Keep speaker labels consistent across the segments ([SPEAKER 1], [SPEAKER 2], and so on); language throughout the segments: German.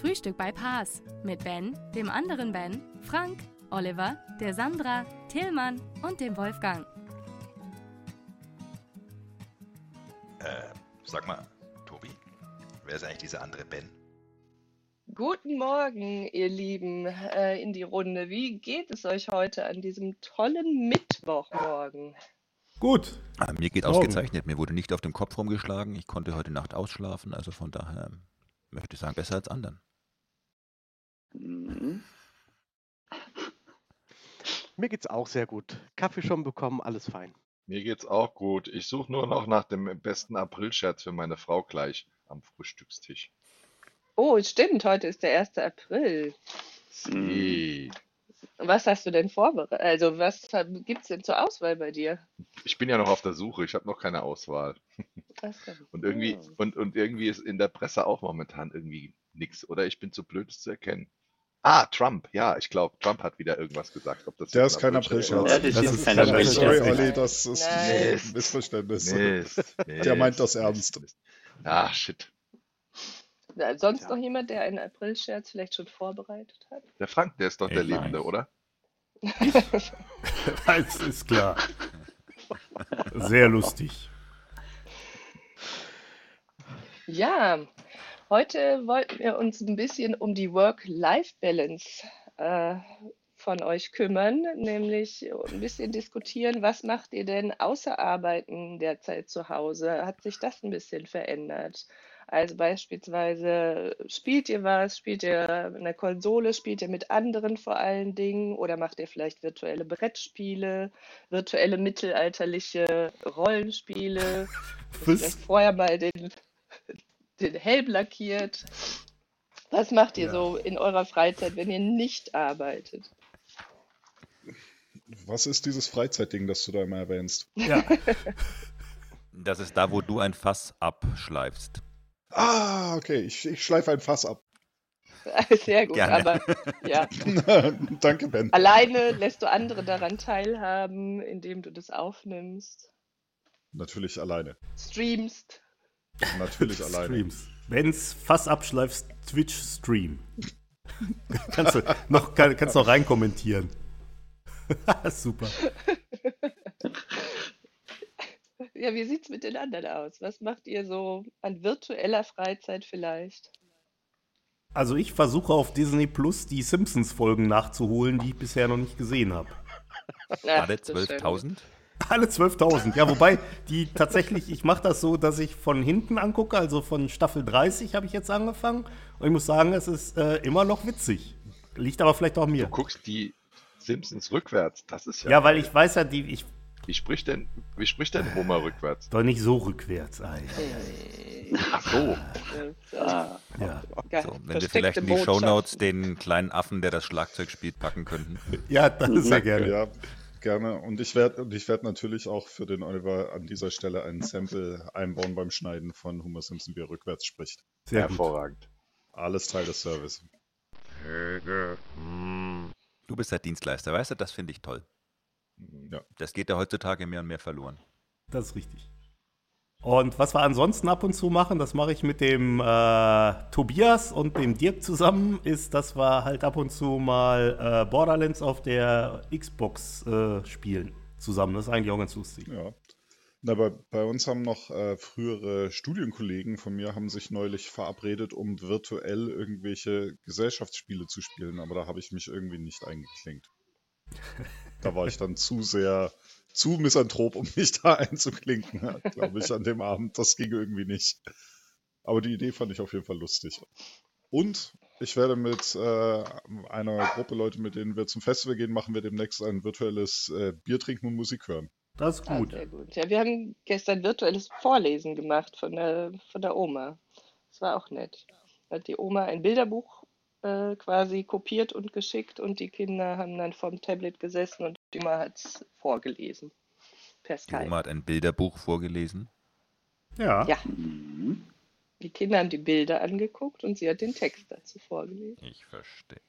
[SPEAKER 1] Frühstück bei Paas mit Ben, dem anderen Ben, Frank, Oliver, der Sandra, Tillmann und dem Wolfgang.
[SPEAKER 2] Äh, sag mal, Tobi, wer ist eigentlich dieser andere Ben?
[SPEAKER 3] Guten Morgen, ihr Lieben, äh, in die Runde. Wie geht es euch heute an diesem tollen Mittwochmorgen?
[SPEAKER 4] Gut.
[SPEAKER 2] Ah, mir geht
[SPEAKER 4] Morgen.
[SPEAKER 2] ausgezeichnet. Mir wurde nicht auf den Kopf rumgeschlagen. Ich konnte heute Nacht ausschlafen. Also von daher möchte ich sagen, besser als anderen.
[SPEAKER 5] Mhm. Mir geht's auch sehr gut. Kaffee schon bekommen, alles fein.
[SPEAKER 6] Mir geht's auch gut. Ich suche nur noch nach dem besten Aprilscherz für meine Frau gleich am Frühstückstisch.
[SPEAKER 3] Oh, stimmt, heute ist der 1. April.
[SPEAKER 6] Sie.
[SPEAKER 3] Was hast du denn vorbereitet? Also, was gibt es denn zur Auswahl bei dir?
[SPEAKER 6] Ich bin ja noch auf der Suche. Ich habe noch keine Auswahl.
[SPEAKER 3] So.
[SPEAKER 6] Und irgendwie,
[SPEAKER 3] Hm.
[SPEAKER 6] und, und irgendwie ist in der Presse auch momentan irgendwie nix. Oder ich bin zu blöd, es zu erkennen. Ah, Trump. Ja, ich glaube, Trump hat wieder irgendwas gesagt. Ob das
[SPEAKER 7] Der ist
[SPEAKER 6] ein
[SPEAKER 7] kein
[SPEAKER 6] Aprilscherz
[SPEAKER 7] Aprilscherz.
[SPEAKER 6] war.
[SPEAKER 4] Das ist kein
[SPEAKER 7] Sorry,
[SPEAKER 4] Aprilscherz.
[SPEAKER 7] Olli, das ist
[SPEAKER 3] Nein.
[SPEAKER 7] ein Missverständnis.
[SPEAKER 6] Mist,
[SPEAKER 7] Der meint das
[SPEAKER 6] Mist,
[SPEAKER 7] ernst.
[SPEAKER 6] Mist. Ah, shit.
[SPEAKER 3] Ja, Sonst
[SPEAKER 5] Ja.
[SPEAKER 3] noch jemand, der einen Aprilscherz vielleicht schon vorbereitet hat?
[SPEAKER 6] Der Frank, der ist doch der
[SPEAKER 4] Ich weiß.
[SPEAKER 6] Lebende, oder?
[SPEAKER 4] Das ist klar. Sehr lustig.
[SPEAKER 3] Ja, heute wollten wir uns ein bisschen um die Work-Life-Balance äh, von euch kümmern, nämlich ein bisschen diskutieren, was macht ihr denn außer Arbeiten derzeit zu Hause? Hat sich das ein bisschen verändert? Also beispielsweise spielt ihr was, spielt ihr eine Konsole, spielt ihr mit anderen vor allen Dingen oder macht ihr vielleicht virtuelle Brettspiele, virtuelle mittelalterliche Rollenspiele? Vielleicht vorher mal den, den Helm lackiert. Was macht ihr
[SPEAKER 4] Ja.
[SPEAKER 3] so in eurer Freizeit, wenn ihr nicht arbeitet?
[SPEAKER 7] Was ist dieses Freizeitding, das du da immer erwähnst?
[SPEAKER 4] Ja.
[SPEAKER 2] Das ist da, wo du ein Fass abschleifst.
[SPEAKER 7] Ah, okay, ich, ich schleife ein Fass ab.
[SPEAKER 3] Sehr gut,
[SPEAKER 2] Gerne.
[SPEAKER 3] aber ja,
[SPEAKER 7] Danke, Ben.
[SPEAKER 3] alleine lässt du andere daran teilhaben, indem du das aufnimmst,
[SPEAKER 7] Natürlich alleine.
[SPEAKER 3] streamst.
[SPEAKER 7] Natürlich alleine.
[SPEAKER 4] Streams. Wenn's Fass abschleifst, Twitch Stream. kannst du noch, kann, kannst noch rein kommentieren. Super.
[SPEAKER 3] Ja, wie sieht's mit den anderen aus? Was macht ihr so an virtueller Freizeit vielleicht?
[SPEAKER 4] Also ich versuche auf Disney Plus die Simpsons-Folgen nachzuholen, die ich bisher noch nicht gesehen habe.
[SPEAKER 3] Ist schön.
[SPEAKER 2] 12.000?
[SPEAKER 4] Alle 12.000. Ja, wobei die tatsächlich, ich mache das so, dass ich von hinten angucke, also von Staffel 30 habe ich jetzt angefangen. Und ich muss sagen, es ist äh, immer noch witzig. Liegt aber vielleicht auch an
[SPEAKER 6] Du
[SPEAKER 4] mir.
[SPEAKER 6] guckst die Simpsons rückwärts. Das ist ja.
[SPEAKER 4] Ja, weil ich weiß ja, die, ich
[SPEAKER 6] Wie spricht denn, wie spricht denn Homer rückwärts?
[SPEAKER 4] doch nicht so rückwärts. Ja.
[SPEAKER 6] Ach so.
[SPEAKER 3] Ja,
[SPEAKER 4] Ja.
[SPEAKER 3] ja,
[SPEAKER 2] So, wenn wir vielleicht in die. Shownotes den kleinen Affen, der das Schlagzeug spielt, packen könnten.
[SPEAKER 4] ja, das ist sehr gerne.
[SPEAKER 7] Ja, gerne. Und ich werde und ich natürlich auch für den Oliver an dieser Stelle ein Sample einbauen beim Schneiden von Homer Simpson, wie er rückwärts spricht.
[SPEAKER 4] Sehr gut.
[SPEAKER 6] Hervorragend.
[SPEAKER 7] Alles Teil des Service.
[SPEAKER 2] Du bist der Dienstleister, weißt du? Das finde ich toll.
[SPEAKER 7] Ja.
[SPEAKER 2] Das geht ja heutzutage mehr und mehr verloren.
[SPEAKER 4] Das ist richtig. Und was wir ansonsten ab und zu machen, das mache ich mit dem äh, Tobias und dem Dirk zusammen, ist, dass wir halt ab und zu mal äh, Borderlands auf der Xbox äh, spielen. Zusammen. Das ist eigentlich auch ganz lustig.
[SPEAKER 7] Ja. Na, bei, bei uns haben noch äh, frühere Studienkollegen von mir haben sich neulich verabredet, um virtuell irgendwelche Gesellschaftsspiele zu spielen, aber da habe ich mich irgendwie nicht eingeklinkt. Da war ich dann zu sehr, zu misanthrop, um mich da einzuklinken, glaube ich, an dem Abend. Das ging irgendwie nicht. Aber die Idee fand ich auf jeden Fall lustig. Und ich werde mit äh, einer Gruppe Leute, mit denen wir zum Festival gehen, machen wir demnächst ein virtuelles äh, Bier trinken und Musik hören.
[SPEAKER 4] Das ist
[SPEAKER 3] Ah,
[SPEAKER 4] gut.
[SPEAKER 3] sehr gut. Ja, wir haben gestern virtuelles Vorlesen gemacht von der, von der Oma. Das war auch nett. Hat die Oma ein Bilderbuch äh, quasi kopiert und geschickt und die Kinder haben dann vom Tablet gesessen und die Oma hat es vorgelesen. Per
[SPEAKER 2] Die
[SPEAKER 3] Skype.
[SPEAKER 2] Oma hat ein Bilderbuch vorgelesen.
[SPEAKER 4] Ja.
[SPEAKER 3] Ja,
[SPEAKER 8] Mhm.
[SPEAKER 3] die Kinder haben die Bilder angeguckt und sie hat den Text dazu vorgelesen.
[SPEAKER 2] Ich verstehe.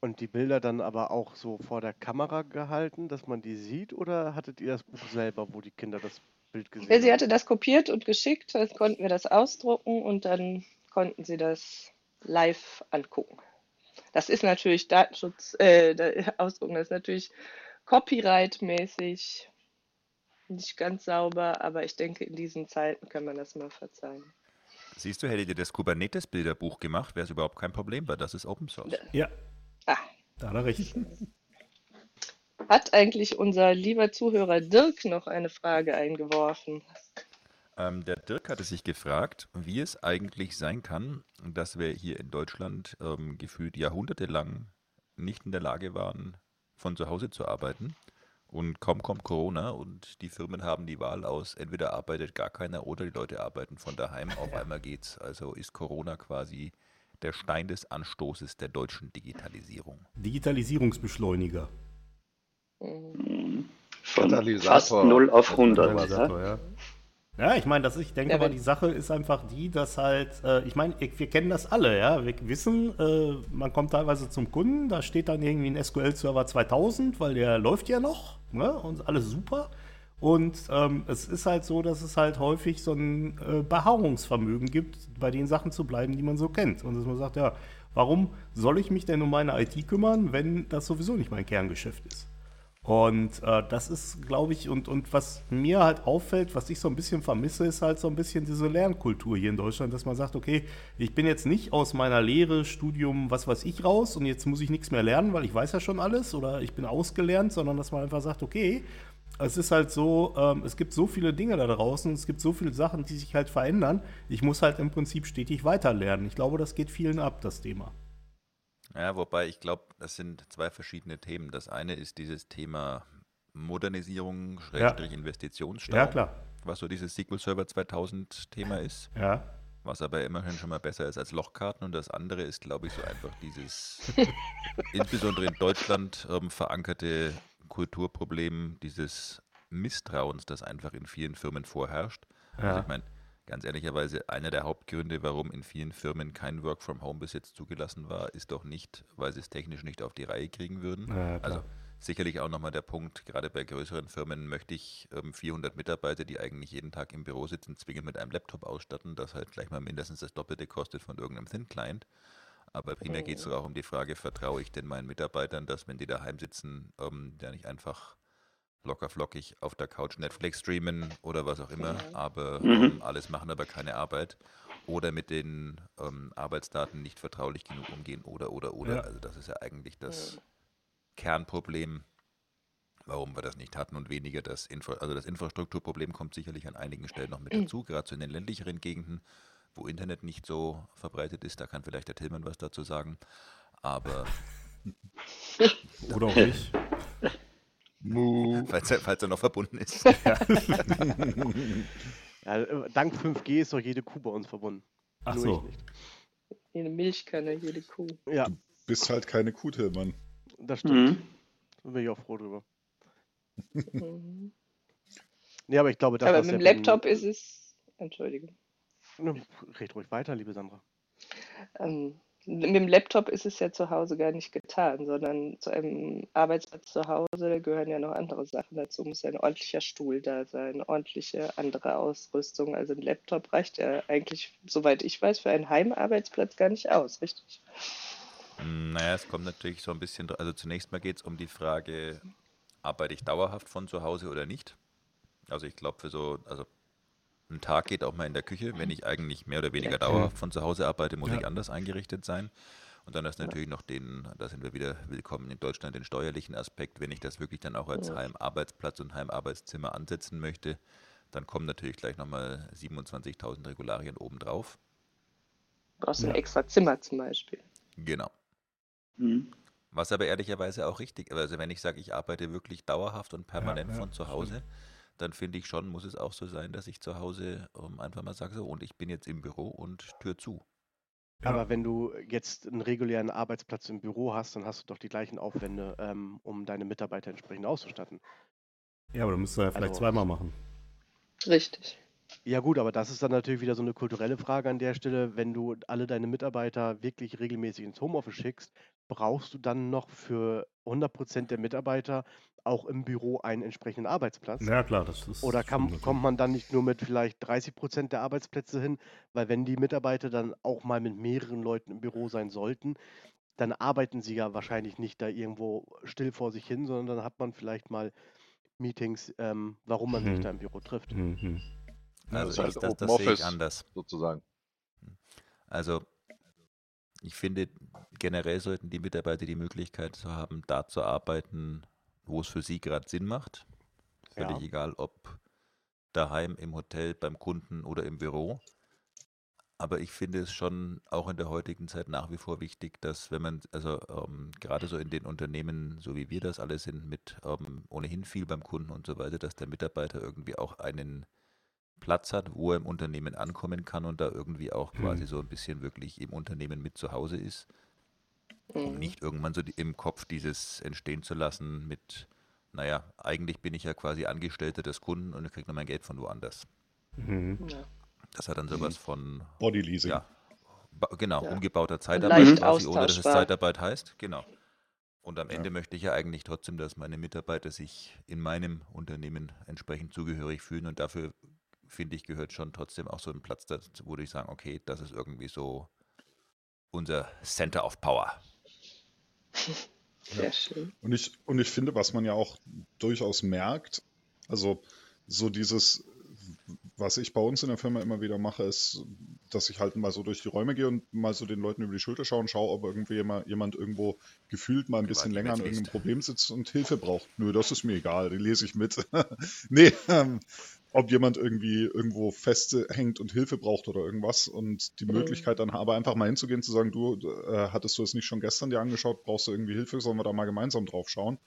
[SPEAKER 5] Und die Bilder dann aber auch so vor der Kamera gehalten, dass man die sieht? Oder hattet ihr das Buch selber, wo die Kinder das Bild gesehen
[SPEAKER 3] Ja, sie
[SPEAKER 5] haben?
[SPEAKER 3] hatte das kopiert und geschickt, dann konnten wir das ausdrucken und dann konnten sie das live angucken. Das ist natürlich Datenschutz, äh, der Ausdrucken, das ist natürlich copyright-mäßig nicht ganz sauber, aber ich denke, in diesen Zeiten kann man das mal verzeihen.
[SPEAKER 2] Siehst du, hättet ihr das Kubernetes-Bilderbuch gemacht, wäre es überhaupt kein Problem, weil das ist Open Source.
[SPEAKER 4] Ja,
[SPEAKER 3] Ah,
[SPEAKER 4] da hat er recht.
[SPEAKER 3] hat eigentlich unser lieber Zuhörer Dirk noch eine Frage eingeworfen?
[SPEAKER 2] Ähm, der Dirk hatte sich gefragt, wie es eigentlich sein kann, dass wir hier in Deutschland ähm, gefühlt jahrhundertelang nicht in der Lage waren, von zu Hause zu arbeiten. Und kaum kommt Corona und die Firmen haben die Wahl aus, entweder arbeitet gar keiner oder die Leute arbeiten von daheim. Auf einmal geht's. Also ist Corona quasi der Stein des Anstoßes der deutschen Digitalisierung.
[SPEAKER 4] Digitalisierungsbeschleuniger.
[SPEAKER 3] Mhm.
[SPEAKER 8] Von
[SPEAKER 6] Katalysator.
[SPEAKER 8] fast 0 auf 100. Ja?
[SPEAKER 4] Ja. Ja, ich meine, das, ich denke
[SPEAKER 3] Ja, wenn-
[SPEAKER 4] die Sache ist einfach die, dass halt, äh, ich meine, wir kennen das alle, ja. Wir wissen, äh, man kommt teilweise zum Kunden, da steht dann irgendwie ein SQL-Server 2000, weil der läuft ja noch, ne? Und alles super. Und ähm, es ist halt so, dass es halt häufig so ein äh, Beharrungsvermögen gibt, bei den Sachen zu bleiben, die man so kennt. Und dass man sagt, ja, warum soll ich mich denn um meine IT kümmern, wenn das sowieso nicht mein Kerngeschäft ist? Und äh, das ist, glaube ich, und, und was mir halt auffällt, was ich so ein bisschen vermisse, ist halt so ein bisschen diese Lernkultur hier in Deutschland, dass man sagt, okay, ich bin jetzt nicht aus meiner Lehre, Studium, was weiß ich raus und jetzt muss ich nichts mehr lernen, weil ich weiß ja schon alles oder ich bin ausgelernt, sondern dass man einfach sagt, okay, es ist halt so, ähm, es gibt so viele Dinge da draußen, es gibt so viele Sachen, die sich halt verändern. Ich muss halt im Prinzip stetig weiterlernen. Ich glaube, das geht vielen ab, das Thema.
[SPEAKER 2] Ja, wobei ich glaube, das sind zwei verschiedene Themen. Das eine ist dieses Thema Modernisierung, Schrägstrich Investitionsstau,
[SPEAKER 4] Ja, klar.
[SPEAKER 2] was so dieses SQL Server 2000 Thema ist,
[SPEAKER 4] Ja.
[SPEAKER 2] was aber immerhin schon mal besser ist als Lochkarten. Und das andere ist, glaube ich, so einfach dieses insbesondere in Deutschland ähm, verankerte Kulturproblem dieses Misstrauens, das einfach in vielen Firmen vorherrscht. Also
[SPEAKER 4] Ja.
[SPEAKER 2] ich meine, ganz ehrlicherweise, einer der Hauptgründe, warum in vielen Firmen kein Work from Home bis jetzt zugelassen war, ist doch nicht, weil sie es technisch nicht auf die Reihe kriegen würden.
[SPEAKER 4] Ja,
[SPEAKER 2] also sicherlich auch nochmal der Punkt, gerade bei größeren Firmen möchte ich ähm, 400 Mitarbeiter, die eigentlich jeden Tag im Büro sitzen, zwingend mit einem Laptop ausstatten, das halt gleich mal mindestens das Doppelte kostet von irgendeinem Thin Client. Aber primär geht es doch auch um die Frage, vertraue ich denn meinen Mitarbeitern, dass wenn die daheim sitzen, ähm, ja nicht einfach locker flockig auf der Couch Netflix streamen oder was auch immer, aber
[SPEAKER 8] Mhm.
[SPEAKER 2] ähm, alles machen, aber keine Arbeit. Oder mit den ähm, Arbeitsdaten nicht vertraulich genug umgehen oder, oder, oder.
[SPEAKER 4] Ja.
[SPEAKER 2] Also das ist ja eigentlich das Kernproblem, warum wir das nicht hatten und weniger das Infra also das Infrastrukturproblem kommt sicherlich an einigen Stellen noch mit dazu, gerade so in den ländlicheren Gegenden, wo Internet nicht so verbreitet ist. Da kann vielleicht der Tillmann was dazu sagen. Aber
[SPEAKER 4] Oder auch nicht.
[SPEAKER 2] falls er, falls er noch verbunden ist.
[SPEAKER 5] Ja, dank 5G ist doch jede Kuh bei uns verbunden.
[SPEAKER 4] Ach
[SPEAKER 5] Nur
[SPEAKER 4] so.
[SPEAKER 3] Jede Milchkanne, jede Kuh.
[SPEAKER 5] Ja,
[SPEAKER 7] Bist halt keine Kuh, Tillmann.
[SPEAKER 5] das stimmt.
[SPEAKER 8] Mhm.
[SPEAKER 5] Da bin ich auch froh drüber.
[SPEAKER 3] Mhm.
[SPEAKER 5] Nee, aber ich glaube, das
[SPEAKER 3] Aber mit dem
[SPEAKER 5] Ben-
[SPEAKER 3] Laptop ist es, Entschuldigung.
[SPEAKER 5] Red ruhig weiter, liebe Sandra.
[SPEAKER 3] Ähm, mit dem Laptop ist es ja zu Hause gar nicht getan, sondern zu einem Arbeitsplatz zu Hause, gehören ja noch andere Sachen dazu. Muss ja ein ordentlicher Stuhl da sein, ordentliche andere Ausrüstung. Also ein Laptop reicht ja eigentlich, soweit ich weiß, für einen Heimarbeitsplatz gar nicht aus, richtig?
[SPEAKER 2] Naja, es kommt natürlich so ein bisschen, also zunächst mal geht es um die Frage, arbeite ich dauerhaft von zu Hause oder nicht? Also ich glaube, für so, also ein Tag geht auch mal in der Küche. Wenn ich eigentlich mehr oder weniger dauerhaft von zu Hause arbeite, muss
[SPEAKER 4] Ja.
[SPEAKER 2] ich anders eingerichtet sein. Und dann ist natürlich noch den, da sind wir wieder willkommen in Deutschland, den steuerlichen Aspekt. Wenn ich das wirklich dann auch als
[SPEAKER 3] Ja.
[SPEAKER 2] Heimarbeitsplatz und Heimarbeitszimmer ansetzen möchte, dann kommen natürlich gleich nochmal 27.000 Regularien obendrauf.
[SPEAKER 3] Du brauchst ein
[SPEAKER 4] Ja.
[SPEAKER 3] extra Zimmer zum Beispiel.
[SPEAKER 2] Genau.
[SPEAKER 8] Mhm.
[SPEAKER 2] Was aber ehrlicherweise auch richtig, also wenn ich sage, ich arbeite wirklich dauerhaft und permanent
[SPEAKER 4] ja,
[SPEAKER 2] von zu
[SPEAKER 4] stimmt.
[SPEAKER 2] Dann finde ich schon, muss es auch so sein, dass ich zu Hause ähm, einfach mal sage, so, und ich bin jetzt im Büro und Tür zu.
[SPEAKER 4] Ja.
[SPEAKER 5] Aber wenn du jetzt einen regulären Arbeitsplatz im Büro hast, dann hast du doch die gleichen Aufwände, ähm, um deine Mitarbeiter entsprechend auszustatten.
[SPEAKER 4] Ja, aber du müsstest ja vielleicht
[SPEAKER 5] Also-
[SPEAKER 4] zweimal machen.
[SPEAKER 3] Richtig.
[SPEAKER 5] Ja gut, aber das ist dann natürlich wieder so eine kulturelle Frage an der Stelle. Wenn du alle deine Mitarbeiter wirklich regelmäßig ins Homeoffice schickst, brauchst du dann noch für 100% der Mitarbeiter auch im Büro einen entsprechenden Arbeitsplatz?
[SPEAKER 4] Ja, klar, das ist.
[SPEAKER 5] Oder kann, kommt man dann nicht nur mit vielleicht 30% der Arbeitsplätze hin? Weil wenn die Mitarbeiter dann auch mal mit mehreren Leuten im Büro sein sollten, dann arbeiten sie ja wahrscheinlich nicht da irgendwo still vor sich hin, sondern dann hat man vielleicht mal Meetings, ähm, warum man sich
[SPEAKER 4] Mhm.
[SPEAKER 5] da im Büro trifft.
[SPEAKER 4] Mhm.
[SPEAKER 2] Also
[SPEAKER 6] das ist
[SPEAKER 2] ich,
[SPEAKER 6] halt
[SPEAKER 2] das, das sehe ich anders.
[SPEAKER 6] sozusagen.
[SPEAKER 2] Also ich finde, generell sollten die Mitarbeiter die Möglichkeit haben, da zu arbeiten, wo es für sie gerade Sinn macht. Völlig
[SPEAKER 5] Ja.
[SPEAKER 2] egal, ob daheim, im Hotel, beim Kunden oder im Büro. Aber ich finde es schon auch in der heutigen Zeit nach wie vor wichtig, dass wenn man, also ähm, gerade so in den Unternehmen, so wie wir das alle sind, mit ähm, ohnehin viel beim Kunden und so weiter, dass der Mitarbeiter irgendwie auch einen Platz hat, wo er im Unternehmen ankommen kann und da irgendwie auch quasi
[SPEAKER 4] Mhm.
[SPEAKER 2] so ein bisschen wirklich im Unternehmen mit zu Hause ist, um
[SPEAKER 3] Mhm.
[SPEAKER 2] nicht irgendwann so im Kopf dieses entstehen zu lassen mit, naja, eigentlich bin ich ja quasi Angestellter des Kunden und ich kriege nur mein Geld von woanders.
[SPEAKER 4] Mhm.
[SPEAKER 3] Ja.
[SPEAKER 2] Das hat dann sowas von,
[SPEAKER 7] Body Leasing.
[SPEAKER 2] ja, genau,
[SPEAKER 3] Ja.
[SPEAKER 2] umgebauter Zeitarbeit quasi, ohne dass es. Zeitarbeit heißt, genau. Und am
[SPEAKER 7] Ja.
[SPEAKER 2] Ende möchte ich ja eigentlich trotzdem, dass meine Mitarbeiter sich in meinem Unternehmen entsprechend zugehörig fühlen und dafür finde ich, gehört schon trotzdem auch so ein Platz dazu, wo ich sagen, okay, das ist irgendwie so unser Center of Power.
[SPEAKER 3] Sehr schön.
[SPEAKER 7] Und ich, und ich finde, was man ja auch durchaus merkt, also so dieses, was ich bei uns in der Firma immer wieder mache, ist, dass ich halt mal so durch die Räume gehe und mal so den Leuten über die Schulter schaue und schaue, ob irgendwie jemand, jemand irgendwo gefühlt mal ein bisschen länger an irgendeinem. Problem sitzt und Hilfe braucht. Nö, das ist mir egal, die lese ich mit. nee, ähm, ob jemand irgendwie irgendwo festhängt und Hilfe braucht oder irgendwas und die
[SPEAKER 3] Mhm.
[SPEAKER 7] Möglichkeit dann habe, einfach mal hinzugehen, zu sagen, du, äh, hattest du es nicht schon gestern dir angeschaut, brauchst du irgendwie Hilfe, sollen wir da mal gemeinsam drauf schauen?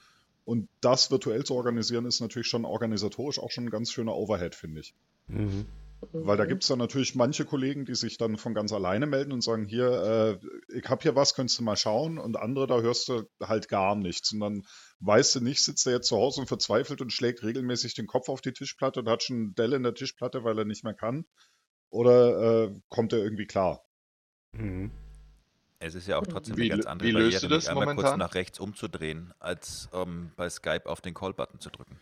[SPEAKER 7] Und das virtuell zu organisieren, ist natürlich schon organisatorisch auch schon ein ganz schöner Overhead, finde ich.
[SPEAKER 4] Mhm.
[SPEAKER 7] Weil da gibt es dann natürlich manche Kollegen, die sich dann von ganz alleine melden und sagen, hier, äh, ich habe hier was, könntest du mal schauen. Und andere, da hörst du halt gar nichts. Und dann weißt du nicht, sitzt er jetzt zu Hause und verzweifelt und schlägt regelmäßig den Kopf auf die Tischplatte und hat schon einen Dell in der Tischplatte, weil er nicht mehr kann. Oder äh, kommt er irgendwie klar?
[SPEAKER 4] Mhm.
[SPEAKER 2] Es ist ja auch trotzdem
[SPEAKER 6] Wie
[SPEAKER 2] eine ganz andere
[SPEAKER 6] wie löst du
[SPEAKER 2] Barriere,
[SPEAKER 6] das
[SPEAKER 2] mich einmal kurz
[SPEAKER 6] momentan?
[SPEAKER 2] nach rechts umzudrehen, als ähm, bei Skype auf den Call-Button zu drücken.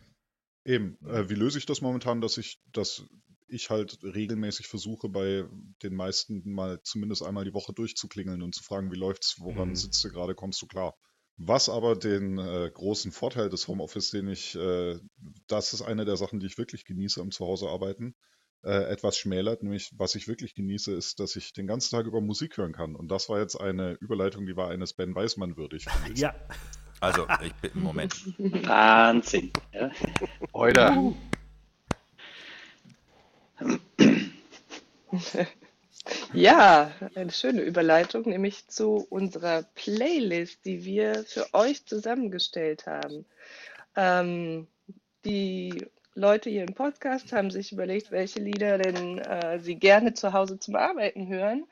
[SPEAKER 7] Eben, äh, wie löse ich das momentan, dass ich, dass ich halt regelmäßig versuche, bei den meisten mal zumindest einmal die Woche durchzuklingeln und zu fragen, wie läuft's, woran
[SPEAKER 4] Mhm.
[SPEAKER 7] sitzt du gerade, kommst du klar? Was aber den äh, großen Vorteil des Homeoffice, den ich, äh, das ist eine der Sachen, die ich wirklich genieße am Zuhausearbeiten, äh, etwas schmälert. Nämlich, was ich wirklich genieße, ist, dass ich den ganzen Tag über Musik hören kann. Und das war jetzt eine Überleitung, die war eines Ben Weismann würdig.
[SPEAKER 4] Ja,
[SPEAKER 2] Also, ich bin, Moment,
[SPEAKER 8] Wahnsinn. Ja.
[SPEAKER 6] Oder
[SPEAKER 3] Ja, eine schöne Überleitung, nämlich zu unserer Playlist, die wir für euch zusammengestellt haben. Ähm, die Leute hier im Podcast haben sich überlegt, welche Lieder denn äh, sie gerne zu Hause zum Arbeiten hören.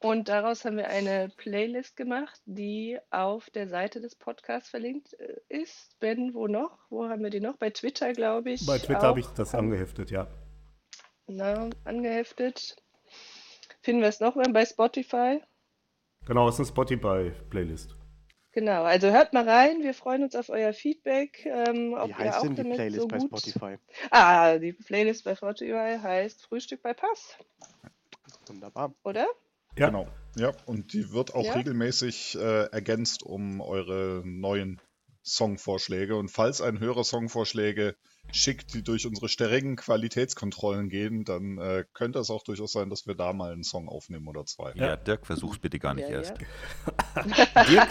[SPEAKER 3] Und daraus haben wir eine Playlist gemacht, die auf der Seite des Podcasts verlinkt äh, ist. Ben, wo noch? Wo haben wir die noch? Bei Twitter, glaube ich.
[SPEAKER 4] bei Twitter habe ich das angeheftet, ja.
[SPEAKER 3] Na, angeheftet. Finden wir es noch mal bei Spotify?
[SPEAKER 4] Genau, es ist eine Spotify-Playlist.
[SPEAKER 3] Genau, also hört mal rein. Wir freuen uns auf euer Feedback. Ähm, ob
[SPEAKER 5] Wie
[SPEAKER 3] ihr
[SPEAKER 5] heißt
[SPEAKER 3] auch
[SPEAKER 5] denn die Playlist
[SPEAKER 3] so
[SPEAKER 5] bei. Spotify?
[SPEAKER 3] Ah, die Playlist bei Spotify heißt Frühstück bei Pass,
[SPEAKER 5] Wunderbar.
[SPEAKER 3] oder?
[SPEAKER 4] Ja.
[SPEAKER 7] Genau. Ja, und die wird auch
[SPEAKER 3] Ja?
[SPEAKER 7] regelmäßig äh, ergänzt um eure neuen Songvorschläge. Und falls ein Hörer Songvorschläge schickt, die durch unsere strengen Qualitätskontrollen gehen, dann äh, könnte es auch durchaus sein, dass wir da mal einen Song aufnehmen oder zwei.
[SPEAKER 2] ja, Dirk, versuch's bitte gar nicht
[SPEAKER 3] Ja,
[SPEAKER 2] erst.
[SPEAKER 3] ja.
[SPEAKER 4] Dirk,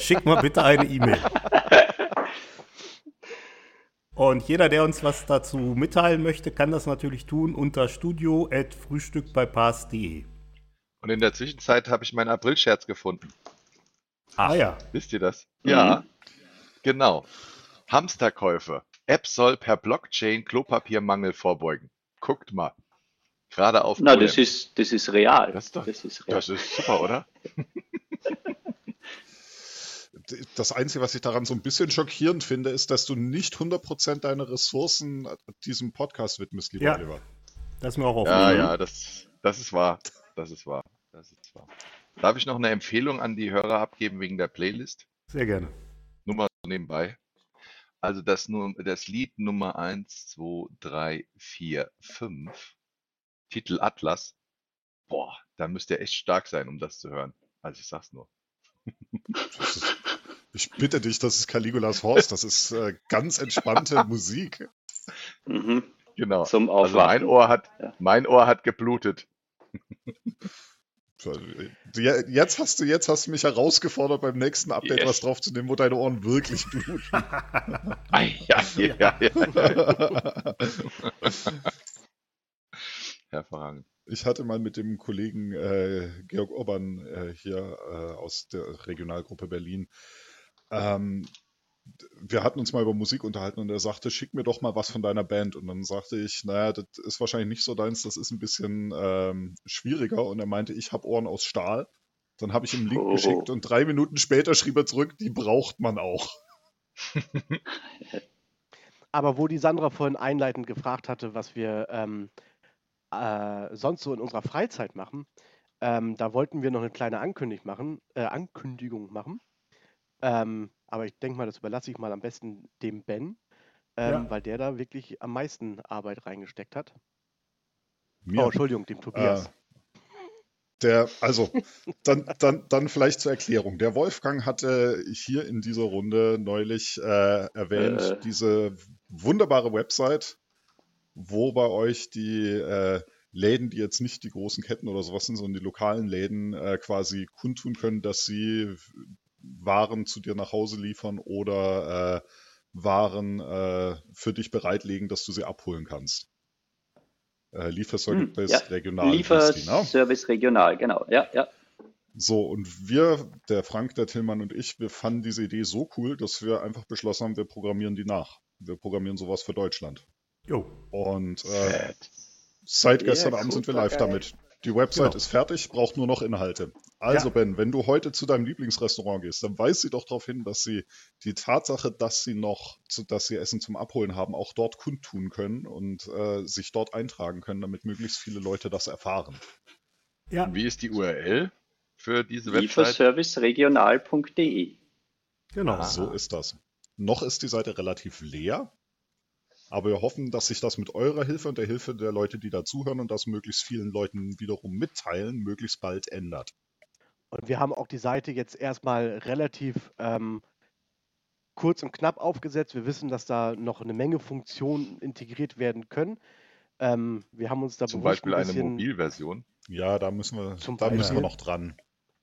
[SPEAKER 4] schick mal bitte eine E-Mail. Und jeder, der uns was dazu mitteilen möchte, kann das natürlich tun unter studio.frühstückbeipass.de.
[SPEAKER 6] Und in der Zwischenzeit habe ich meinen April-Scherz gefunden.
[SPEAKER 4] Ah ja,
[SPEAKER 6] Wisst ihr das?
[SPEAKER 8] Mhm.
[SPEAKER 6] Ja, genau. Hamsterkäufe. App soll per Blockchain Klopapiermangel vorbeugen. Guckt mal. Gerade auf
[SPEAKER 8] Na, das ist, das ist real.
[SPEAKER 6] Das ist, doch,
[SPEAKER 8] Das ist real.
[SPEAKER 6] das ist super, oder?
[SPEAKER 7] Das Einzige, was ich daran so ein bisschen schockierend finde, ist, dass du nicht 100% deiner Ressourcen diesem Podcast widmest, lieber
[SPEAKER 4] Ja.
[SPEAKER 7] Oliver.
[SPEAKER 4] Das ist mir auch
[SPEAKER 6] Ja,
[SPEAKER 4] aufgefallen.
[SPEAKER 6] ja, das, das ist wahr. Das ist wahr. Das ist wahr. Darf ich noch eine Empfehlung an die Hörer abgeben wegen der Playlist?
[SPEAKER 4] Sehr gerne.
[SPEAKER 6] Nur mal so nebenbei. Also das, das Lied Nummer 1, 2, 3, 4, 5, Titel Atlas. Boah, da müsst ihr echt stark sein, um das zu hören. Also ich sag's nur.
[SPEAKER 7] Ich bitte dich, das ist Caligulas Horst. Das ist äh, ganz entspannte Musik.
[SPEAKER 8] Mhm.
[SPEAKER 6] Genau.
[SPEAKER 8] Zum
[SPEAKER 6] Also mein. Ohr hat,
[SPEAKER 8] Ja.
[SPEAKER 6] mein Ohr hat geblutet.
[SPEAKER 7] Jetzt hast du, jetzt hast du mich herausgefordert, beim nächsten Update
[SPEAKER 6] Yes.
[SPEAKER 7] was draufzunehmen, wo deine Ohren wirklich bluten.
[SPEAKER 6] Ja, ja, ja. Hervorragend.
[SPEAKER 7] Ich hatte mal mit dem Kollegen äh, Georg Urban äh, hier äh, aus der Regionalgruppe Berlin, ähm, wir hatten uns mal über Musik unterhalten und er sagte, schick mir doch mal was von deiner Band. Und dann sagte ich, naja, das ist wahrscheinlich nicht so deins, das ist ein bisschen ähm, schwieriger. Und er meinte, ich habe Ohren aus Stahl. Dann habe ich ihm einen Link
[SPEAKER 8] Oh.
[SPEAKER 7] geschickt und drei Minuten später schrieb er zurück, die braucht man auch.
[SPEAKER 5] Aber wo die Sandra vorhin einleitend gefragt hatte, was wir ähm, äh, sonst so in unserer Freizeit machen, ähm, da wollten wir noch eine kleine Ankündigung machen, äh, Ankündigung machen. Ähm, aber ich denke mal, das überlasse ich mal am besten dem Ben, ähm,
[SPEAKER 4] Ja.
[SPEAKER 5] weil der da wirklich am meisten Arbeit reingesteckt hat.
[SPEAKER 7] Mir.
[SPEAKER 5] Oh, Entschuldigung, dem Tobias.
[SPEAKER 7] Äh, Der, also, dann, dann, dann vielleicht zur Erklärung. Der Wolfgang hatte hier in dieser Runde neulich äh, erwähnt,
[SPEAKER 8] Äh.
[SPEAKER 7] diese wunderbare Website, wo bei euch die äh, Läden, die jetzt nicht die großen Ketten oder sowas sind, sondern die lokalen Läden äh, quasi kundtun können, dass sie Waren zu dir nach Hause liefern oder äh, Waren äh, für dich bereitlegen, dass du sie abholen kannst. Äh, Lieferservice
[SPEAKER 8] Hm, ja.
[SPEAKER 7] regional. ne?
[SPEAKER 8] Lieferservice regional, genau. Ja, ja.
[SPEAKER 7] So, und wir, der Frank, der Tillmann und ich, wir fanden diese Idee so cool, dass wir einfach beschlossen haben, wir programmieren die nach. Wir programmieren sowas für Deutschland.
[SPEAKER 4] Jo.
[SPEAKER 7] Und äh, seit
[SPEAKER 3] Ja,
[SPEAKER 7] gestern Abend sind wir live
[SPEAKER 3] geil.
[SPEAKER 7] damit. Die Website
[SPEAKER 4] Genau.
[SPEAKER 7] ist fertig, braucht nur noch Inhalte. Also,
[SPEAKER 4] Ja.
[SPEAKER 7] Ben, wenn du heute zu deinem Lieblingsrestaurant gehst, dann weist sie doch darauf hin, dass sie die Tatsache, dass sie noch, zu, dass sie Essen zum Abholen haben, auch dort kundtun können und äh, sich dort eintragen können, damit möglichst viele Leute das erfahren.
[SPEAKER 4] Ja,
[SPEAKER 6] Wie ist die URL für diese Website?
[SPEAKER 8] Lieferserviceregional.de.
[SPEAKER 4] genau.
[SPEAKER 7] So ist das. Noch ist die Seite relativ leer, aber wir hoffen, dass sich das mit eurer Hilfe und der Hilfe der Leute, die dazuhören und das möglichst vielen Leuten wiederum mitteilen, möglichst bald ändert.
[SPEAKER 5] Und wir haben auch die Seite jetzt erstmal relativ ähm, kurz und knapp aufgesetzt. Wir wissen, dass da noch eine Menge Funktionen integriert werden können. Ähm, wir haben uns da
[SPEAKER 6] Zum
[SPEAKER 5] bewusst
[SPEAKER 6] Beispiel
[SPEAKER 5] ein
[SPEAKER 6] eine Mobilversion.
[SPEAKER 7] Ja, da müssen wir,
[SPEAKER 5] Zum
[SPEAKER 7] da müssen wir noch dran.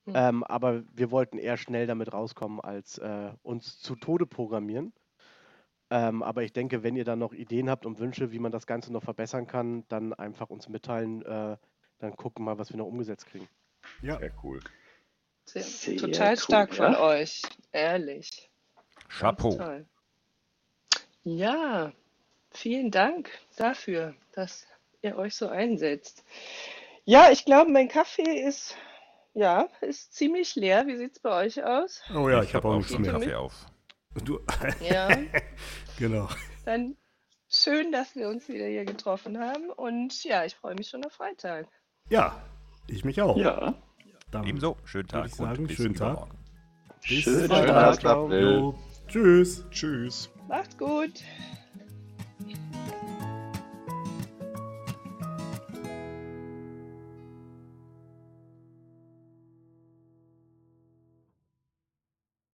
[SPEAKER 5] ähm, aber wir wollten eher schnell damit rauskommen, als äh, uns zu Tode programmieren. Ähm, aber ich denke, wenn ihr da noch Ideen habt und Wünsche, wie man das Ganze noch verbessern kann, dann einfach uns mitteilen. Äh, dann gucken wir mal, was wir noch umgesetzt kriegen.
[SPEAKER 4] Ja.
[SPEAKER 6] Sehr cool.
[SPEAKER 3] Sehr,
[SPEAKER 8] Sehr
[SPEAKER 3] total
[SPEAKER 8] cool,
[SPEAKER 3] stark von
[SPEAKER 8] ja.
[SPEAKER 3] euch. Ehrlich.
[SPEAKER 2] Chapeau.
[SPEAKER 3] Ja, vielen Dank dafür, dass ihr euch so einsetzt. Ja, ich glaube, mein Kaffee ist, ja, ist ziemlich leer. Wie sieht's bei euch aus?
[SPEAKER 4] Oh ja, ich habe auch
[SPEAKER 2] auch
[SPEAKER 4] nichts
[SPEAKER 2] schon
[SPEAKER 4] mehr.
[SPEAKER 2] Kaffee auf.
[SPEAKER 4] Du,
[SPEAKER 3] Ja,
[SPEAKER 4] genau.
[SPEAKER 3] dann schön, dass wir uns wieder hier getroffen haben. Und ja, ich freue mich schon auf Freitag.
[SPEAKER 4] Ja, ich mich auch.
[SPEAKER 8] Ja,
[SPEAKER 4] Dann
[SPEAKER 2] Ebenso, schönen Tag
[SPEAKER 4] ich sagen,
[SPEAKER 2] und bis
[SPEAKER 4] schönen Tag. bis
[SPEAKER 8] Schönen
[SPEAKER 4] Freitag.
[SPEAKER 6] Tag.
[SPEAKER 4] Tschüss.
[SPEAKER 7] Tschüss.
[SPEAKER 3] Macht's gut.